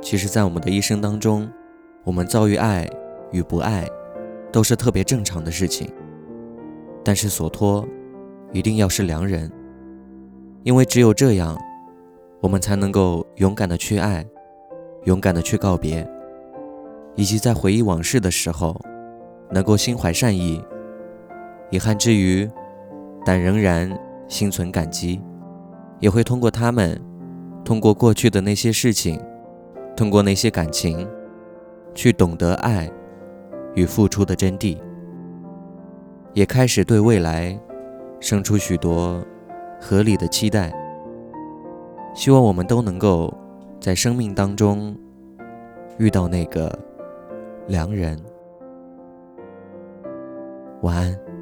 其实，在我们的一生当中，我们遭遇爱与不爱，都是特别正常的事情。但是所托，一定要是良人，因为只有这样，我们才能够勇敢的去爱，勇敢的去告别，以及在回忆往事的时候，能够心怀善意。遗憾之余，但仍然心存感激，也会通过他们，通过过去的那些事情。通过那些感情，去懂得爱与付出的真谛，也开始对未来生出许多合理的期待。希望我们都能够在生命当中遇到那个良人。晚安。